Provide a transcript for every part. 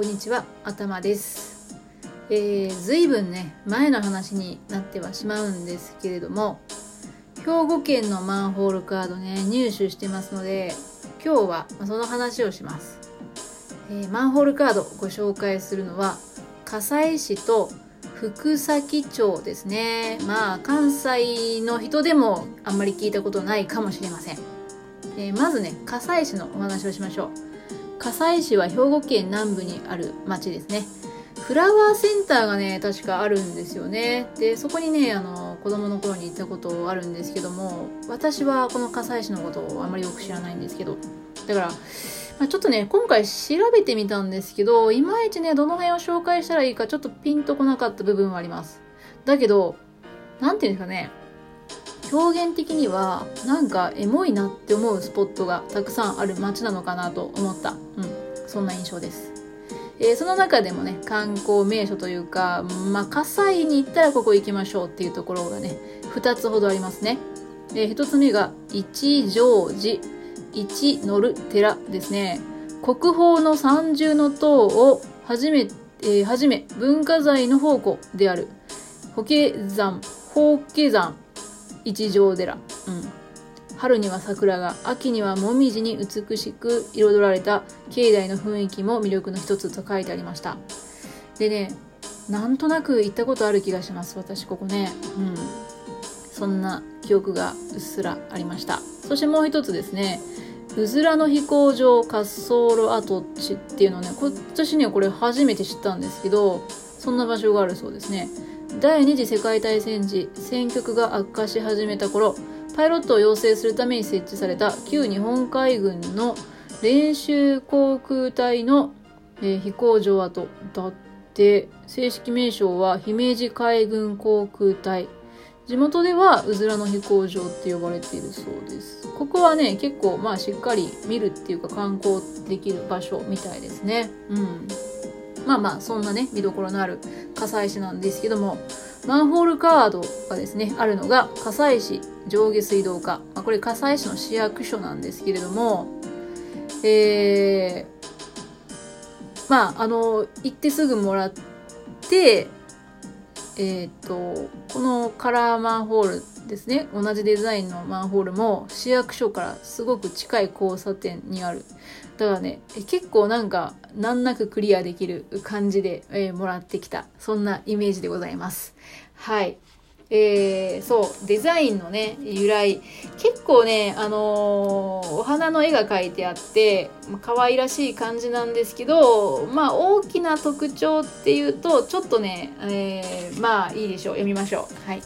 こんにちは、頭です。えー、ずいぶんね、前の話になってはしまうんですけれども、兵庫県のマンホールカードね、入手してますので、今日はその話をします。えーマンホールカードご紹介するのは、葛西市と福崎町ですね。まあ、関西の人でもあんまり聞いたことないかもしれません。えーまずね、葛西市のお話をしましょう。葛西市は兵庫県南部にある町ですね。フラワーセンターがね確かあるんですよね。でそこにねあの子供の頃に行ったことあるんですけども私はこの葛西市のことをあまりよく知らないんですけど。だから、まあ、ちょっとね今回調べてみたんですけどいまいちねどの辺を紹介したらいいかちょっとピンとこなかった部分はあります。だけどなんていうんですかね表現的にはなんかエモいなって思うスポットがたくさんある街なのかなと思った、うん、そんな印象です、えーその中でもね観光名所というか、まあ、葛西に行ったらここ行きましょうっていうところがね2つほどありますね、え1つ目が一乗寺。一乗る寺ですね。国宝の三重の塔をはじめ、えーはじめ文化財の宝庫である法華山法華山。一条寺、うん、春には桜が秋にはもみじに美しく彩られた境内の雰囲気も魅力の一つと書いてありました。でねなんとなく行ったことある気がします私ここね。うん。そんな記憶がうっすらありました。そしてもう一つですね。うずらの飛行場滑走路跡地っていうのねこ私ねこれ初めて知ったんですけどそんな場所があるそうですね。第二次世界大戦時戦局が悪化し始めた頃パイロットを養成するために設置された旧日本海軍の練習航空隊の、えー飛行場跡だって正式名称は姫路海軍航空隊。地元ではうずらの飛行場って呼ばれているそうです。ここはね結構まあしっかり見るっていうか観光できる場所みたいですね。うん。まあまあそんなね見どころのある葛西市なんですけどもマンホールカードがですねあるのが葛西市上下水道課、まあ、これ葛西市の市役所なんですけれどもえー、まああの行ってすぐもらってえっ、とこのカラーマンホールですね同じデザインのマンホールも市役所からすごく近い交差点にあるだからね結構なんか難なくクリアできる感じで、えーもらってきた。そんなイメージでございます。はい。えー、そうデザインのね由来。結構ねあのーお花の絵が描いてあってまあ可愛らしい感じなんですけどまあ大きな特徴っていうとちょっとね、えーまあいいでしょう。読みましょう。はい。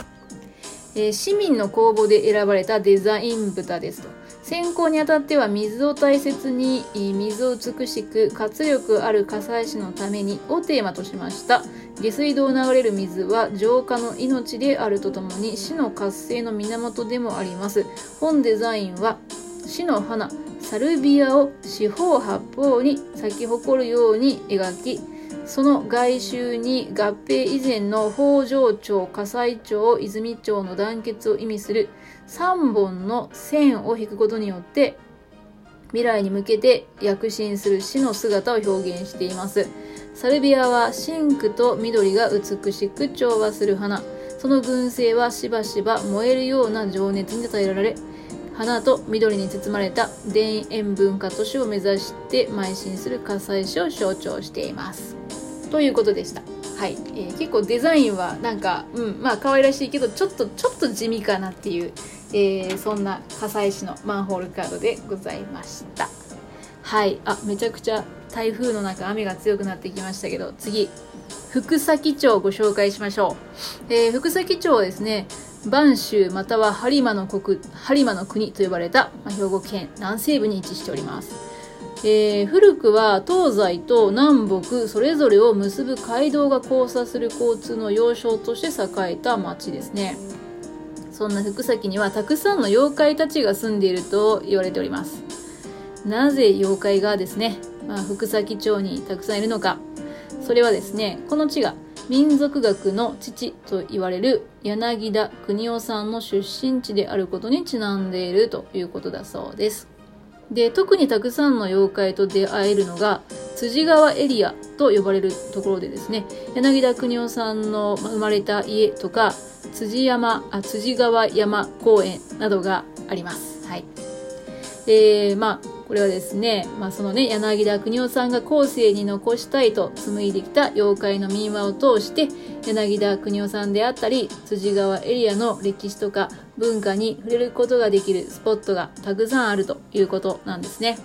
えー市民の公募で選ばれたデザイン豚ですと。選考にあたっては水を大切に水を美しく活力ある葛西市のためにをテーマとしました。下水道を流れる水は浄化の命であるとともに市の活性の源でもあります。本デザインは市の花サルビアを四方八方に咲き誇るように描きその外周に合併以前の北条町、葛西町、泉町の団結を意味する3本の線を引くことによって未来に向けて躍進する死の姿を表現しています。サルビアは真紅と緑が美しく調和する花。その群生はしばしば燃えるような情熱に与えられ、花と緑に包まれた田園文化都市を目指して邁進する葛西市を象徴しています。ということでした。はい、えー結構デザインはなんか、うん、まあ可愛らしいけど、ちょっと、ちょっと地味かなっていう、えーそんな葛西市のマンホールカードでございました。はい、あ、めちゃくちゃ台風の中雨が強くなってきましたけど、次、福崎町ご紹介しましょう。えー福崎町はですね、播州または播磨の国、播磨の国と呼ばれた、まあ兵庫県南西部に位置しております。えー古くは東西と南北それぞれを結ぶ街道が交差する交通の要衝として栄えた町ですね。そんな福崎にはたくさんの妖怪たちが住んでいると言われております。なぜ妖怪がですね、まあ、福崎町にたくさんいるのか。それはですねこの地が民族学の父と言われる柳田国夫さんの出身地であることにちなんでいるということだそうです。で特にたくさんの妖怪と出会えるのが辻川エリアと呼ばれるところでですね柳田邦夫さんの生まれた家とか辻山あ辻川山公園などがあります。はいでまあこれはですね、まあ、そのね柳田邦夫さんが後世に残したいと紡いできた妖怪の民話を通して柳田邦夫さんであったり辻川エリアの歴史とか文化に触れることができるスポットがたくさんあるということなんですね。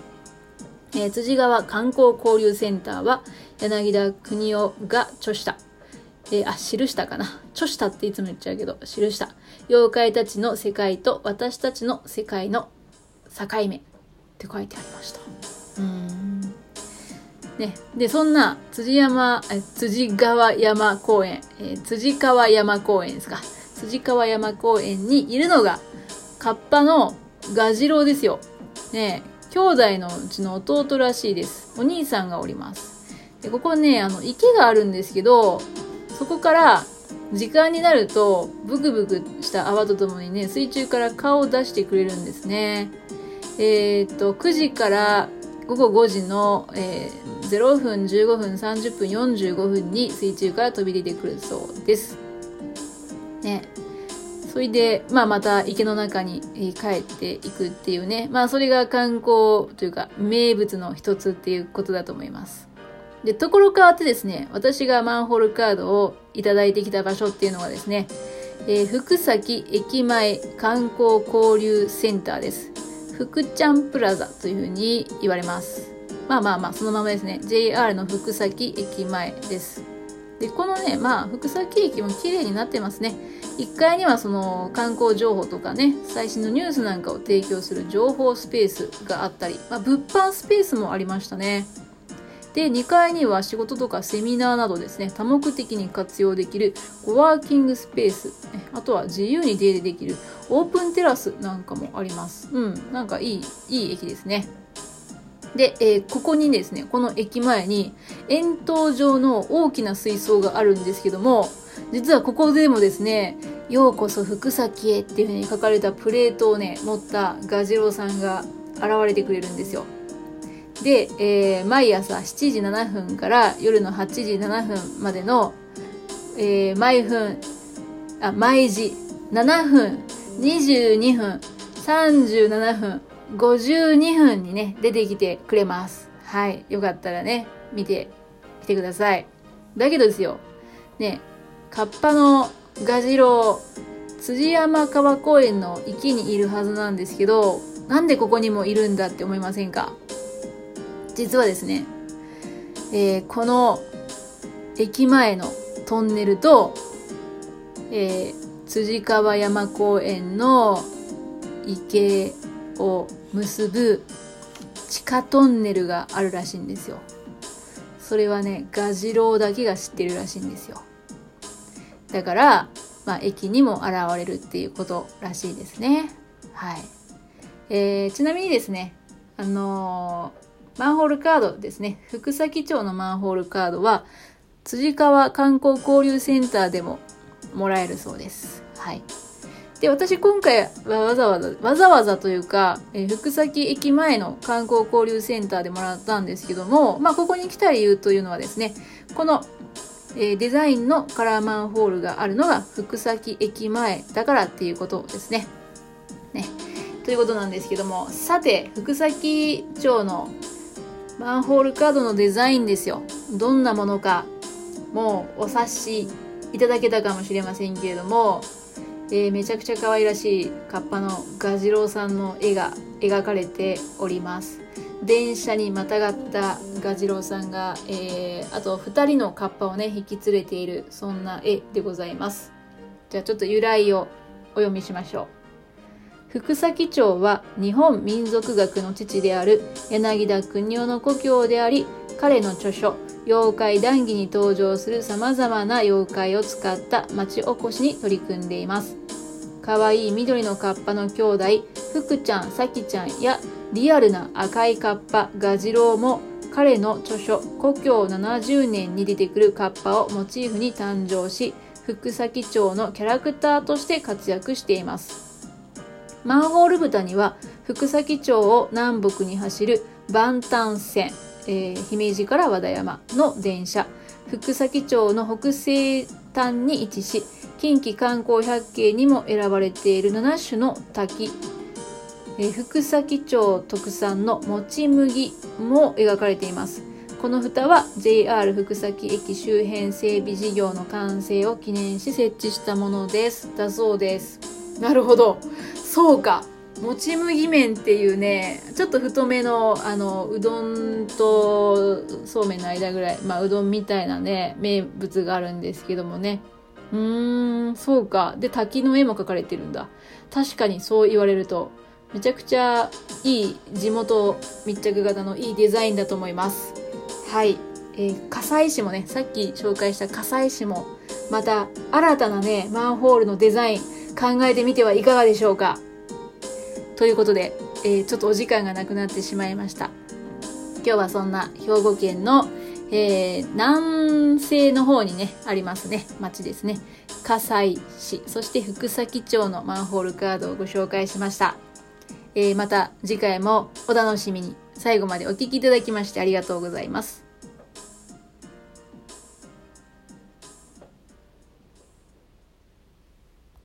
えー、辻川観光交流センターは柳田邦夫が著したえー、あ、記したかな？著したっていつも言っちゃうけど、記した。妖怪たちの世界と私たちの世界の境目って書いてありました。うん。ね。で、そんな辻山、辻川山公園、えー、辻川山公園ですか。辻川山公園にいるのが、カッパのガジロウですよ。ね兄弟のうちの弟らしいです。お兄さんがおります。でここね、あの、池があるんですけど、そこから時間になるとブクブクした泡とともにね水中から顔を出してくれるんですねえー、っと9時から午後5時の、えー、0分15分30分45分に水中から飛び出てくるそうですねそれで、まあ、また池の中に帰っていくっていうね、まあ、それが観光というか名物の一つっていうことだと思いますで、ところ変わってですね、私がマンホールカードをいただいてきた場所っていうのがですね、えー、福崎駅前観光交流センターです。福ちゃんプラザというふうに言われます。まあまあまあ、そのままですね。JR の福崎駅前です。で、このね、まあ、福崎駅も綺麗になってますね。1階にはその観光情報とかね、最新のニュースなんかを提供する情報スペースがあったり、まあ、物販スペースもありましたね。で、2階には仕事とかセミナーなどですね、多目的に活用できるコワーキングスペース、あとは自由に出入りできるオープンテラスなんかもあります。うん、なんかいい、いい駅ですね。で、えー、ここにですね、この駅前に円筒状の大きな水槽があるんですけども、実はここでもですね、ようこそ福崎へっていう風に書かれたプレートをね、持ったガジロウさんが現れてくれるんですよ。で、えー、毎朝7時7分から夜の8時7分までの、えー、毎分、あ、毎時7分、22分、37分、52分にね、出てきてくれます。はい。よかったらね、見てきてください。だけどですよ、ね、カッパのガジロウ、辻山川公園の池にいるはずなんですけど、なんでここにもいるんだって思いませんか？実はですね、えー、この駅前のトンネルと、えー、辻川山公園の池を結ぶ地下トンネルがあるらしいんですよ。それはね、ガジロウだけが知ってるらしいんですよ。だから、まあ、駅にも現れるっていうことらしいですね。はい。えー、ちなみにですね、あのーマンホールカードですね。福崎町のマンホールカードは、辻川観光交流センターでももらえるそうです。はい。で、私今回はわざわざ、わざわざというか、えー、福崎駅前の観光交流センターでもらったんですけども、まあ、ここに来た理由というのはですね、この、え、デザインのカラーマンホールがあるのが福崎駅前だからっていうことですね。ね。ということなんですけども、さて、福崎町のマンホールカードのデザインですよ。どんなものか、もうお察しいただけたかもしれませんけれども、えー、めちゃくちゃ可愛らしいカッパのガジロウさんの絵が描かれております。電車にまたがったガジロウさんが、えー、あと2人のカッパをね、引き連れている、そんな絵でございます。じゃあちょっと由来をお読みしましょう。福崎町は日本民族学の父である柳田国夫の故郷であり、彼の著書、妖怪談義に登場する様々な妖怪を使った町おこしに取り組んでいます。可愛いい緑のカッパの兄弟、福ちゃん、さきちゃんやリアルな赤いカッパ、ガジロウも彼の著書、故郷70年に出てくるカッパをモチーフに誕生し、福崎町のキャラクターとして活躍しています。マンホール豚には福崎町を南北に走る万端線、えー、姫路から和田山の電車福崎町の北西端に位置し近畿観光百景にも選ばれている7種の滝、え、福崎町特産のもち麦も描かれています。この蓋は JR 福崎駅周辺整備事業の完成を記念し設置したものです。だそうです。なるほど。そうか。もち麦麺っていうねちょっと太めのあのうどんとそうめんの間ぐらいまあうどんみたいなね名物があるんですけどもね。うーんそうか。で滝の絵も描かれてるんだ。確かにそう言われると。めちゃくちゃいい地元密着型のいいデザインだと思います。はい、えー、葛西市もねさっき紹介した葛西市もまた新たなねマンホールのデザイン考えてみてはいかがでしょうか。ということで、えー、ちょっとお時間がなくなってしまいました。今日はそんな兵庫県の、えー、南西の方にねありますね。町ですね。葛西市そして福崎町のマンホールカードをご紹介しました、えー、また次回もお楽しみに。最後までお聴きいただきましてありがとうございます。